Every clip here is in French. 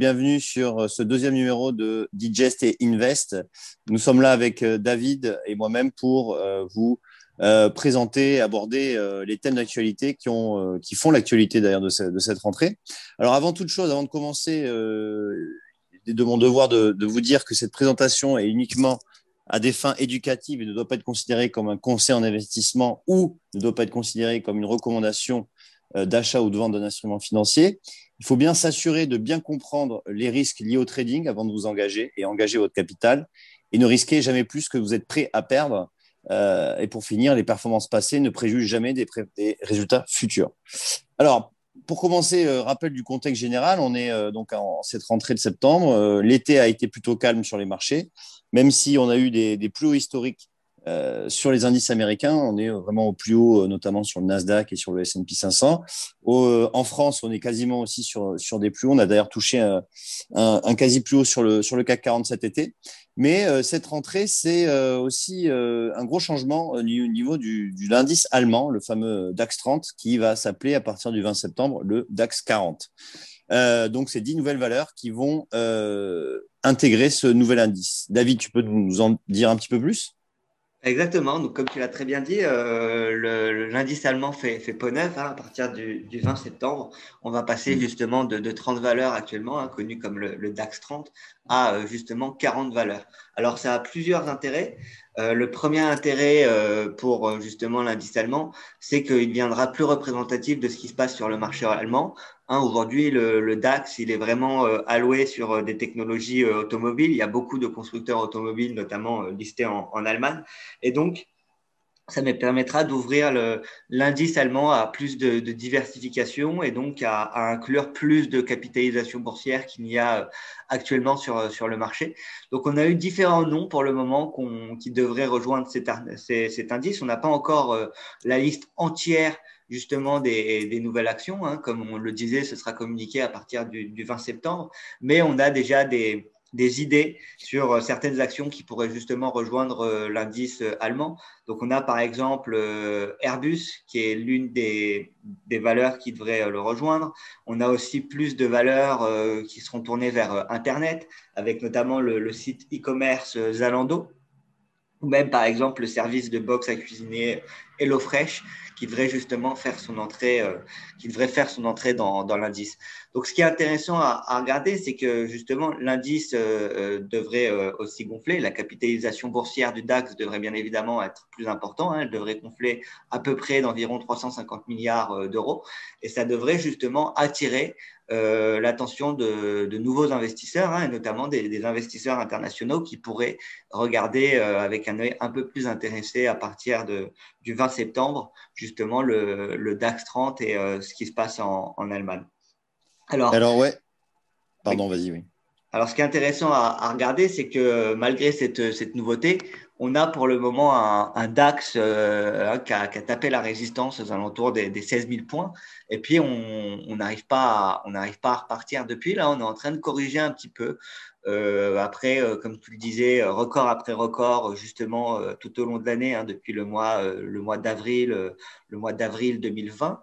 Bienvenue sur ce deuxième numéro de Digest et Invest. Nous sommes là avec David et moi-même pour vous présenter, aborder les thèmes d'actualité qui, ont, qui font l'actualité d'ailleurs de, cette rentrée. Alors avant toute chose, avant de commencer, de mon devoir de, vous dire que cette présentation est uniquement à des fins éducatives et ne doit pas être considérée comme un conseil en investissement ou ne doit pas être considérée comme une recommandation euh, d'achat ou de vente d'un instrument financier. Il faut bien s'assurer de bien comprendre les risques liés au trading avant de vous engager et engager votre capital et ne risquez jamais plus que vous êtes prêt à perdre. Euh, et pour finir, les performances passées ne préjugent jamais des, résultats futurs. Alors, pour commencer, euh, rappel du contexte général, on est euh, donc en cette rentrée de septembre. Euh, l'été a été plutôt calme sur les marchés, même si on a eu des plus hauts historiques euh, sur les indices américains, on est vraiment au plus haut, notamment sur le Nasdaq et sur le S&P 500. en France, on est quasiment aussi sur, des plus hauts. On a d'ailleurs touché un, quasi plus haut sur le, sur le CAC 40 cet été. Mais euh, cette rentrée, c'est euh, aussi un gros changement au niveau du, du l'indice allemand, le fameux DAX 30, qui va s'appeler à partir du 20 septembre le DAX 40. donc, c'est dix nouvelles valeurs qui vont intégrer ce nouvel indice. David, tu peux nous en dire un petit peu plus? Exactement. Donc, comme tu l'as très bien dit, euh, l'indice allemand fait, fait peau neuve hein, à partir du, du, 20 septembre. On va passer mmh. justement de, de 30 valeurs actuellement, hein, connues comme le, le, DAX 30, à euh, justement 40 valeurs. Alors, ça a plusieurs intérêts. Euh, le premier intérêt euh, pour justement l'indice allemand, c'est qu'il deviendra plus représentatif de ce qui se passe sur le marché allemand. Hein, Aujourd'hui, le, DAX, il est vraiment alloué sur des technologies automobiles. Il y a beaucoup de constructeurs automobiles, notamment listés en, en Allemagne. Et donc, ça me permettra d'ouvrir l'indice allemand à plus de, diversification et donc à, inclure plus de capitalisation boursière qu'il n'y a euh, actuellement sur, sur le marché. Donc, on a eu différents noms pour le moment qui devraient rejoindre cet, indice. On n'a pas encore euh, la liste entière justement des, des nouvelles actions. Hein. Comme on le disait, ce sera communiqué à partir du, du 20 septembre, mais on a déjà des des idées sur euh, certaines actions qui pourraient justement rejoindre euh, l'indice euh, allemand. Donc, on a par exemple Airbus, qui est l'une des, des, valeurs qui devrait le rejoindre. On a aussi plus de valeurs qui seront tournées vers Internet, avec notamment le, le site e-commerce Zalando, ou même par exemple le service de box à cuisiner HelloFresh, qui devrait justement faire son entrée, euh, qui devrait faire son entrée dans, dans l'indice. Donc, ce qui est intéressant à, à regarder, c'est que justement l'indice euh, euh devrait euh, aussi gonfler. La capitalisation boursière du DAX devrait bien évidemment être plus importante. Hein. Elle devrait gonfler à peu près d'environ 350 milliards euh, d'euros, et ça devrait justement attirer euh, l'attention de, de, nouveaux investisseurs, hein, et notamment des, des, investisseurs internationaux qui pourraient regarder euh, avec un œil un peu plus intéressé à partir de, du 20 septembre, justement, le, le DAX 30 et euh, ce qui se passe en, en, Allemagne. Alors, Alors ouais. Pardon, oui. vas-y, oui. Alors, ce qui est intéressant à, à regarder, c'est que malgré cette, cette, nouveauté, on a pour le moment un, DAX euh, qui, a, qui, a, tapé la résistance aux alentours des, des 16 000 points. Et puis, on n'arrive pas, on n'arrive pas à repartir depuis. Là, on est en train de corriger un petit peu. Euh, après, euh, comme tu le disais, record après record, justement, euh, tout au long de l'année, hein, depuis le mois, euh, d'avril, euh, le mois d'avril 2020.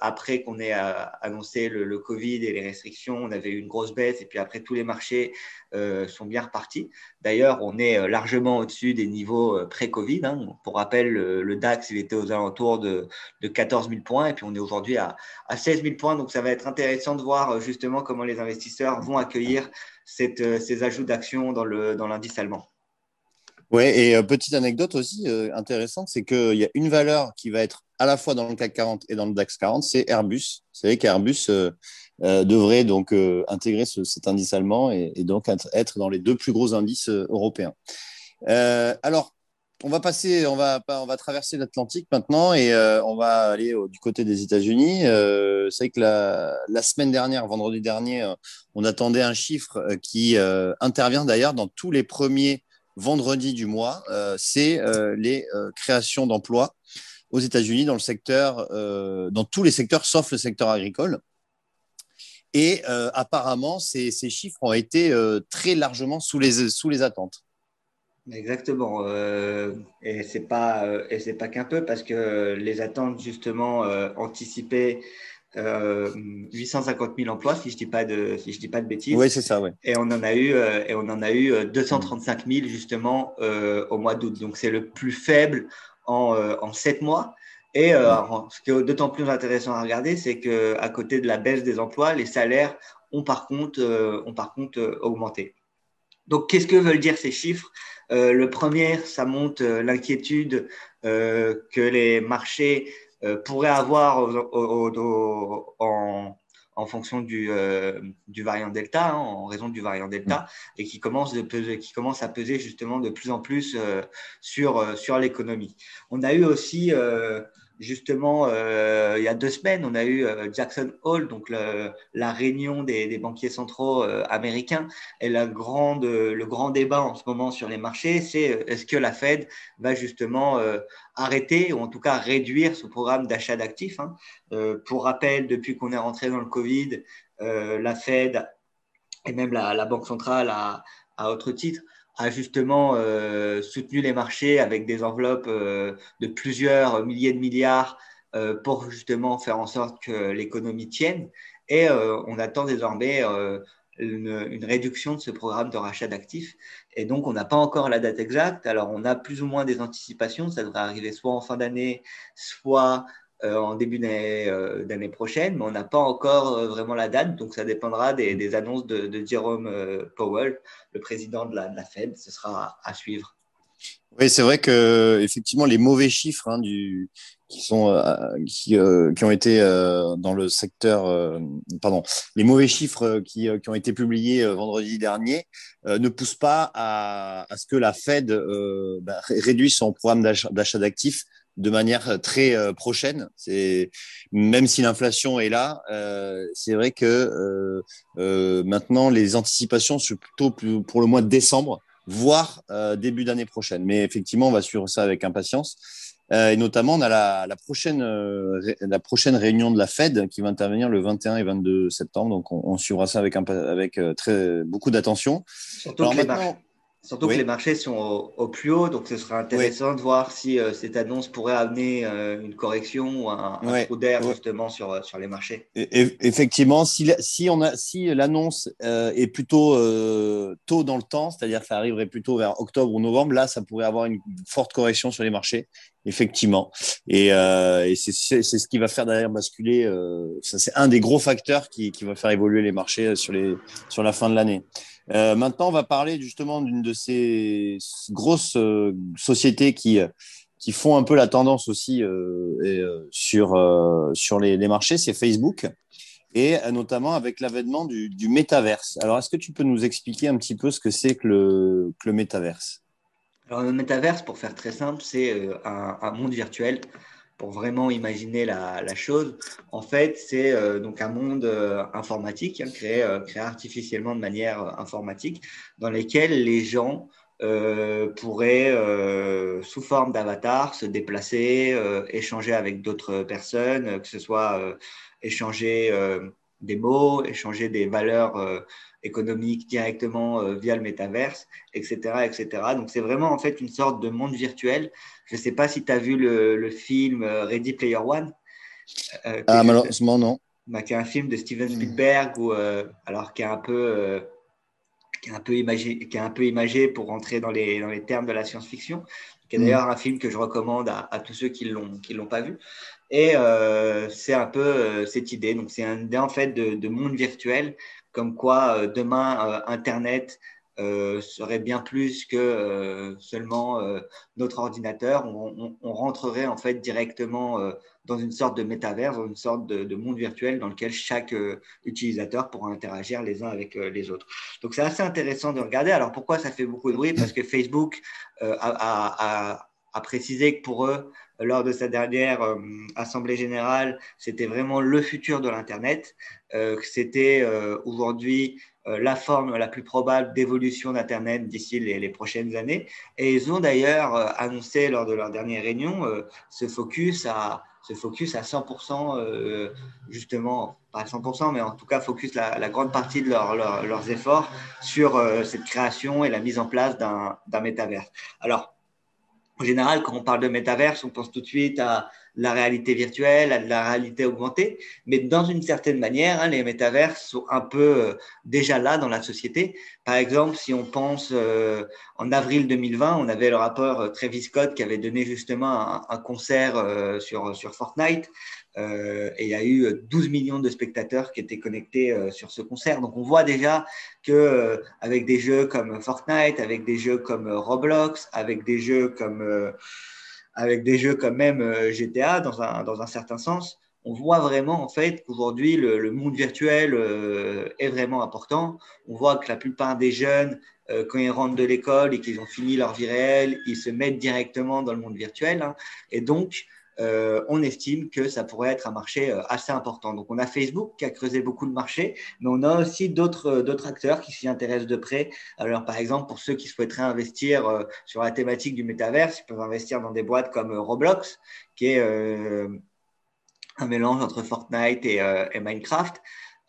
Après qu'on ait annoncé le, Covid et les restrictions, on avait eu une grosse baisse. Et puis après, tous les marchés sont bien repartis. D'ailleurs, on est largement au-dessus des niveaux pré-Covid. Hein. Pour rappel, le, DAX, il était aux alentours de, de 14 000 points. Et puis, on est aujourd'hui à, à 16 000 points. Donc, ça va être intéressant de voir justement comment les investisseurs vont accueillir euh, ces ajouts d'actions dans l'indice allemand. Oui, et euh, petite anecdote aussi euh, intéressante, c'est qu'il y a une valeur qui va être à la fois dans le CAC 40 et dans le DAX 40, c'est Airbus. Vous savez qu'Airbus euh, euh, devrait donc euh, intégrer ce, cet indice allemand et, donc être dans les deux plus gros indices européens. alors, on va passer, on va, on va traverser l'Atlantique maintenant et on va aller au, du côté des États-Unis. C'est que la, semaine dernière, vendredi dernier, on attendait un chiffre qui intervient d'ailleurs dans tous les premiers vendredis du mois. c'est les créations d'emplois aux États-Unis dans le secteur, dans tous les secteurs sauf le secteur agricole. Et apparemment, ces, ces, chiffres ont été très largement sous les, sous les attentes. Exactement. Euh, et c'est pas euh, et pas qu'un peu parce que les attentes justement euh, anticipées 850 000 emplois, si je dis pas de, si je dis pas de bêtises. Oui, c'est ça, oui. Et on en a eu, et on en a eu 235 000 justement au mois d'août. Donc c'est le plus faible en, en 7 mois. Et ce qui est d'autant plus intéressant à regarder, c'est qu'à côté de la baisse des emplois, les salaires ont par contre, ont par contre augmenté. Donc, qu'est-ce que veulent dire ces chiffres? Euh, Le premier, ça montre euh, l'inquiétude euh, que les marchés pourraient avoir en, fonction du, variant Delta, hein, en raison du variant Delta, mm. et qui commence, de qui commence à peser justement de plus en plus sur, sur l'économie. On a eu aussi Justement, euh, il y a deux semaines, on a eu euh, Jackson Hole, donc la réunion des, banquiers centraux euh, américains. Et le grand débat en ce moment sur les marchés, c'est est-ce que la Fed va justement arrêter ou en tout cas réduire ce programme d'achat d'actifs. Hein. pour rappel, depuis qu'on est rentré dans le Covid, la Fed et même la, Banque centrale à autre titre a justement euh, soutenu les marchés avec des enveloppes euh, de plusieurs milliers de milliards euh, pour justement faire en sorte que l'économie tienne. Et on attend désormais une, réduction de ce programme de rachat d'actifs. Et donc, on n'a pas encore la date exacte. Alors, on a plus ou moins des anticipations. Ça devrait arriver soit en fin d'année, soit euh, en début euh, d'année prochaine, mais on n'a pas encore euh, vraiment la date, donc ça dépendra des, annonces de, Jerome Powell, le président de la, Fed. Ce sera à suivre. Oui, c'est vrai que effectivement les mauvais chiffres hein, qui sont qui, ont été dans le secteur, pardon, les mauvais chiffres qui, ont été publiés vendredi dernier ne poussent pas à, ce que la Fed bah, réduise son programme d'achat d'actifs de manière très euh, prochaine. C'est même si l'inflation est là, euh, c'est vrai que euh, maintenant les anticipations sont plutôt pour le mois de décembre, voire début d'année prochaine. Mais effectivement, on va suivre ça avec impatience. et notamment, on a la, prochaine, la prochaine réunion de la Fed qui va intervenir le 21 et 22 septembre. Donc, on, suivra ça avec, avec très, beaucoup d'attention. Surtout que maintenant, Surtout que les marchés sont au, plus haut, donc ce sera intéressant de voir si euh, cette annonce pourrait amener euh, une correction ou un, un trou d'air justement sur, euh, sur les marchés. Et, effectivement, si, si, on a, si l'annonce est plutôt tôt dans le temps, c'est-à-dire que ça arriverait plutôt vers octobre ou novembre, là, ça pourrait avoir une forte correction sur les marchés, effectivement. Et, et c'est ce qui va faire d'ailleurs basculer, c'est un des gros facteurs qui, qui va faire évoluer les marchés sur, les, sur la fin de l'année. Euh, maintenant, on va parler justement d'une de ces grosses euh, sociétés qui, qui font un peu la tendance aussi euh, sur, sur les, marchés, c'est Facebook, et notamment avec l'avènement du, du métaverse. Alors, est-ce que tu peux nous expliquer un petit peu ce que c'est que le, que le métaverse? Alors, le métaverse, pour faire très simple, c'est un, monde virtuel pour vraiment imaginer la, chose. En fait, c'est euh, donc un monde euh, informatique, hein, créé, euh, créé, artificiellement de manière informatique, dans lequel les gens pourraient, sous forme d'avatar, se déplacer, échanger avec d'autres personnes, que ce soit échanger des mots, échanger des valeurs économiques directement via le métaverse, etc., etc. Donc, c'est vraiment en fait une sorte de monde virtuel je ne sais pas si tu as vu le, film euh, Ready Player One. Euh, ah, malheureusement, non. Bah, qui est un film de Steven Spielberg, ou euh, alors qui est un peu. qui est un peu, imagé, qui est un peu imagé pour rentrer dans les, dans les termes de la science-fiction, qui est d'ailleurs un film que je recommande à, tous ceux qui ne l'ont, qui l'ont pas vu. Et c'est un peu cette idée. Donc, c'est un idée en fait de, de monde virtuel, comme quoi demain, Internet euh, serait bien plus que euh, seulement euh, notre ordinateur. On, rentrerait en fait directement dans une sorte de métavers, dans une sorte de, monde virtuel dans lequel chaque utilisateur pourra interagir les uns avec les autres. Donc c'est assez intéressant de regarder. Alors pourquoi ça fait beaucoup de bruit? Parce que Facebook a, précisé que pour eux, lors de sa dernière assemblée générale, c'était vraiment le futur de l'Internet, que c'était aujourd'hui euh, la forme la plus probable d'évolution d'Internet d'ici les, prochaines années. Et ils ont d'ailleurs euh, annoncé lors de leur dernière réunion euh, ce focus à focus à 100%, justement, pas à 100%, mais en tout cas focus la, grande partie de leurs efforts sur cette création et la mise en place d'un métaverse. Alors, en général, quand on parle de métaverse, on pense tout de suite à la réalité virtuelle, à de la réalité augmentée, mais dans une certaine manière, hein, les métavers sont un peu euh, déjà là dans la société. Par exemple, si on pense euh, en avril 2020, on avait le rapport Travis Scott qui avait donné justement un, concert sur, sur Fortnite. Euh, et il y a eu 12 millions de spectateurs qui étaient connectés euh, sur ce concert. Donc on voit déjà que euh, avec des jeux comme Fortnite, avec des jeux comme Roblox, avec des jeux comme avec des jeux comme même GTA dans un, dans un certain sens, on voit vraiment en fait qu'aujourd'hui le, le, monde virtuel est vraiment important. On voit que la plupart des jeunes, quand ils rentrent de l'école et qu'ils ont fini leur vie réelle, ils se mettent directement dans le monde virtuel. Hein. Et donc, euh, on estime que ça pourrait être un marché euh, assez important. Donc, on a Facebook qui a creusé beaucoup de marché, mais on a aussi d'autres euh, acteurs qui s'y intéressent de près. Alors, par exemple, pour ceux qui souhaiteraient investir sur la thématique du métaverse, ils peuvent investir dans des boîtes comme Roblox, qui est un mélange entre Fortnite et, Minecraft.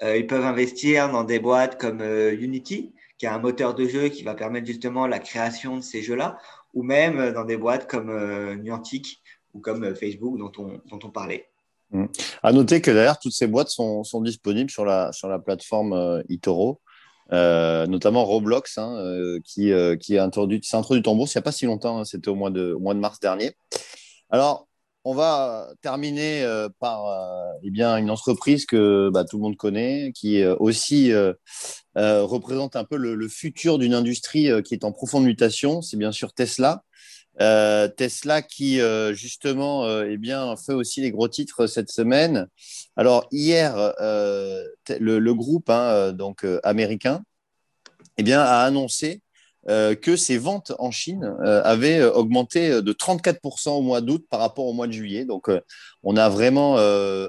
ils peuvent investir dans des boîtes comme Unity, qui est un moteur de jeu qui va permettre justement la création de ces jeux-là, ou même dans des boîtes comme Niantic, comme euh, Facebook dont on, parlait. Mmh. À noter que d'ailleurs, toutes ces boîtes sont, disponibles sur la, sur la plateforme euh, eToro, euh, notamment Roblox, hein, qui, qui est introduit, s'est introduit en bourse il n'y a pas si longtemps, hein, c'était au mois de, mois de mars dernier. Alors, on va terminer par eh bien, une entreprise que bah, tout le monde connaît, qui aussi représente un peu le futur d'une industrie qui est en profonde mutation, c'est bien sûr Tesla. Euh, Tesla qui euh, justement euh, eh bien fait aussi les gros titres cette semaine. Alors hier, le, groupe hein, donc américain eh bien a annoncé que ses ventes en Chine avaient augmenté de 34% au mois d'août par rapport au mois de juillet. Donc on a vraiment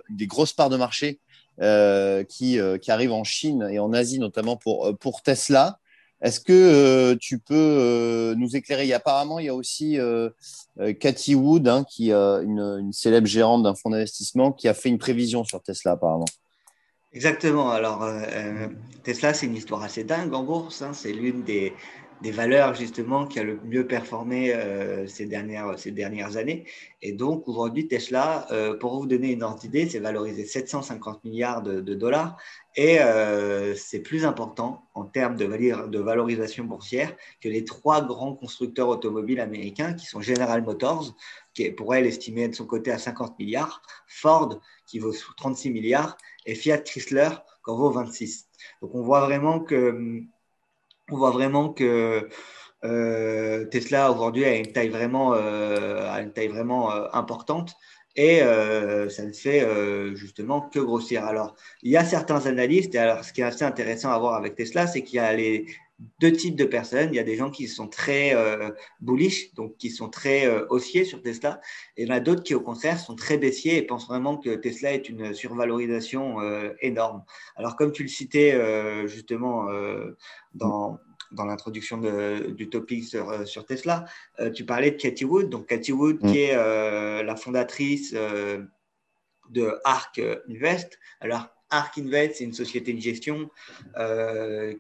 des grosses parts de marché qui, qui arrivent en Chine et en Asie notamment pour, pour Tesla. Est-ce que euh, tu peux euh, nous éclairer? Apparemment, il y a aussi euh, Cathy Wood, hein, qui est une, célèbre gérante d'un fonds d'investissement, qui a fait une prévision sur Tesla, apparemment. Exactement. Alors, Tesla, c'est une histoire assez dingue en bourse. Hein. C'est l'une des, des valeurs justement qui a le mieux performé euh, ces, dernières, ces dernières années. Et donc aujourd'hui, Tesla, euh, pour vous donner une ordre d'idée, c'est valorisé 750 milliards de, dollars et euh, c'est plus important en termes de, de valorisation boursière que les trois grands constructeurs automobiles américains qui sont General Motors, qui pourrait l'estimer de son côté à 50 milliards, Ford qui vaut 36 milliards et Fiat Chrysler qui en vaut 26. Donc on voit vraiment que on voit vraiment que euh, Tesla aujourd'hui a une taille vraiment, euh, euh, importante et ça ne fait justement que grossir. Alors, il y a certains analystes, et alors ce qui est assez intéressant à voir avec Tesla, c'est qu'il y a les, deux types de personnes. Il y a des gens qui sont très bullish, donc qui sont très haussiers sur Tesla, et il y en a d'autres qui, au contraire, sont très baissiers et pensent vraiment que Tesla est une survalorisation énorme. Alors, comme tu le citais justement dans, dans l'introduction du topic sur, euh, sur Tesla, euh, tu parlais de Cathy Wood. Donc, Cathy Wood, qui mm. est euh, la fondatrice de ARK Invest. Alors, ARK Invest, c'est une société de gestion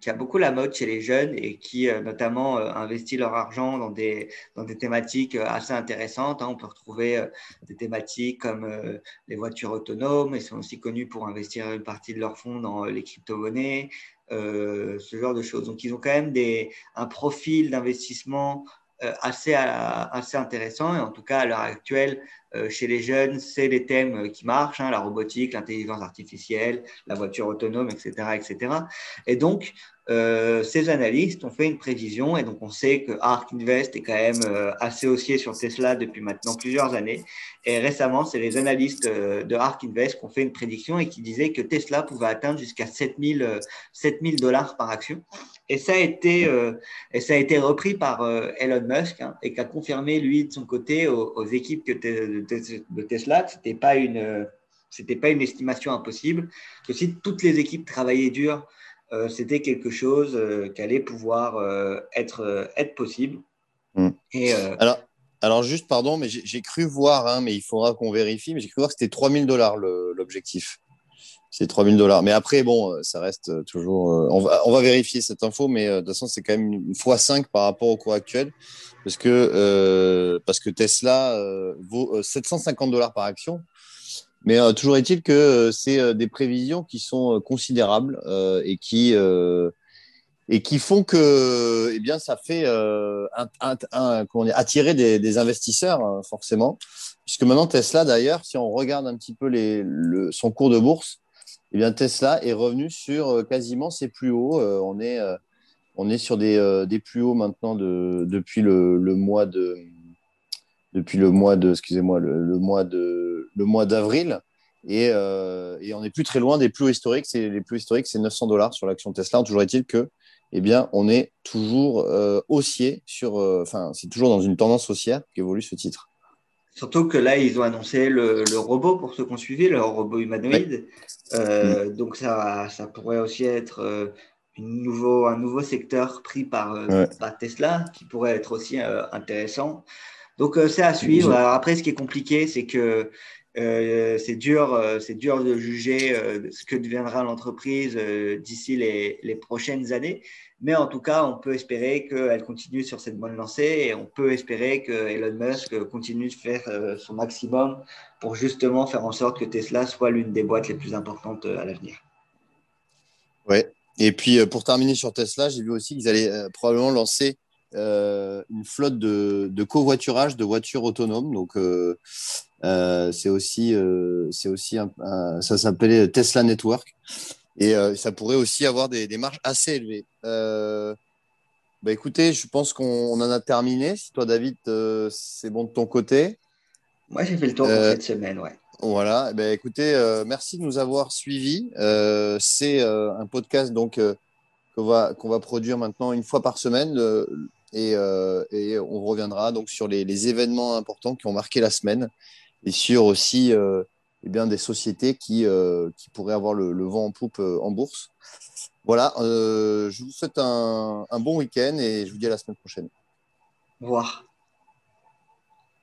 qui a beaucoup la mode chez les jeunes et qui notamment investit leur argent dans des, dans des thématiques assez intéressantes. Hein. On peut retrouver des thématiques comme les voitures autonomes. Ils sont aussi connus pour investir une partie de leurs fonds dans les crypto-monnaies, euh, ce genre de choses. Donc, ils ont quand même des, un profil d'investissement euh, assez, assez intéressant. Et en tout cas, à l'heure actuelle, euh, chez les jeunes, c'est les thèmes qui marchent, hein, la robotique, l'intelligence artificielle, la voiture autonome, etc. etc. Et donc, euh, ces analystes ont fait une prévision et donc on sait que ARK Invest est quand même euh, assez haussier sur Tesla depuis maintenant plusieurs années. Et récemment, c'est les analystes euh, de ARK Invest qui ont fait une prédiction et qui disaient que Tesla pouvait atteindre jusqu'à 7000 7000 dollars par action. Et ça a été, et ça a été repris par Elon Musk hein, et qui a confirmé, lui, de son côté, aux, équipes de, Tesla n'était pas, une, pas une estimation impossible, que si toutes les équipes travaillaient dur euh, c'était quelque chose euh, qui allait pouvoir euh, être, être possible. Hmm. Et, alors, alors, juste, pardon, mais j'ai cru voir, hein, mais il faudra qu'on vérifie, mais j'ai cru voir que c'était 3000 dollars l'objectif. C'est 3000 dollars. Mais après, bon, ça reste toujours. on, va, on va vérifier cette info, mais de toute façon, c'est quand même une fois 5 par rapport au cours actuel. Parce que, parce que Tesla vaut 750 dollars par action. Mais toujours est-il que c'est des prévisions qui sont considérables et qui et qui font que eh bien, ça fait euh, un, comment dire, attirer des, des investisseurs, hein, forcément. Puisque maintenant, Tesla, d'ailleurs, si on regarde un petit peu les, le, son cours de bourse, eh bien, Tesla est revenu sur euh, quasiment ses plus hauts. Euh, on, est, on est sur des, des plus hauts maintenant de, depuis le, mois de. Depuis le mois de, excusez-moi, le, mois de, le mois d'avril, et, on n'est plus très loin des plus hauts historiques. C'est les plus historiques, c'est 900 dollars sur l'action Tesla. Toujours est-il que eh bien, on est toujours euh, haussier sur. Euh, enfin, c'est toujours dans une tendance haussière qu'évolue ce titre. Surtout que là, ils ont annoncé le, robot pour ceux qui ont suivi, le robot humanoïde. Euh, donc, ça, ça pourrait aussi être une nouveau, un nouveau secteur pris par, par, Tesla qui pourrait être aussi intéressant. Donc, c'est à suivre. après, ce qui est compliqué, c'est que c'est dur, c'est dur de juger ce que deviendra l'entreprise d'ici les, les, prochaines années. Mais en tout cas, on peut espérer qu'elle continue sur cette bonne lancée et on peut espérer que Elon Musk continue de faire son maximum pour justement faire en sorte que Tesla soit l'une des boîtes les plus importantes à l'avenir. Ouais. Et puis pour terminer sur Tesla, j'ai vu aussi qu'ils allaient probablement lancer une flotte de, de, covoiturage de voitures autonomes. Donc, euh, c'est aussi, euh, c'est aussi ça s'appelait Tesla Network et euh, ça pourrait aussi avoir des, des marges assez élevées. bah écoutez, je pense qu'on en a terminé. Si toi, David, c'est bon de ton côté. Moi, j'ai fait le tour pour cette semaine, ouais. Voilà. Bah, écoutez, merci de nous avoir suivis. c'est un podcast donc qu'on va qu'on va produire maintenant une fois par semaine. et, et, on reviendra donc sur les, les, événements importants qui ont marqué la semaine et sur aussi euh, eh bien, des sociétés qui, euh, qui pourraient avoir le, vent en poupe euh, en bourse. Voilà, je vous souhaite un, un bon week-end et je vous dis à la semaine prochaine. Au revoir.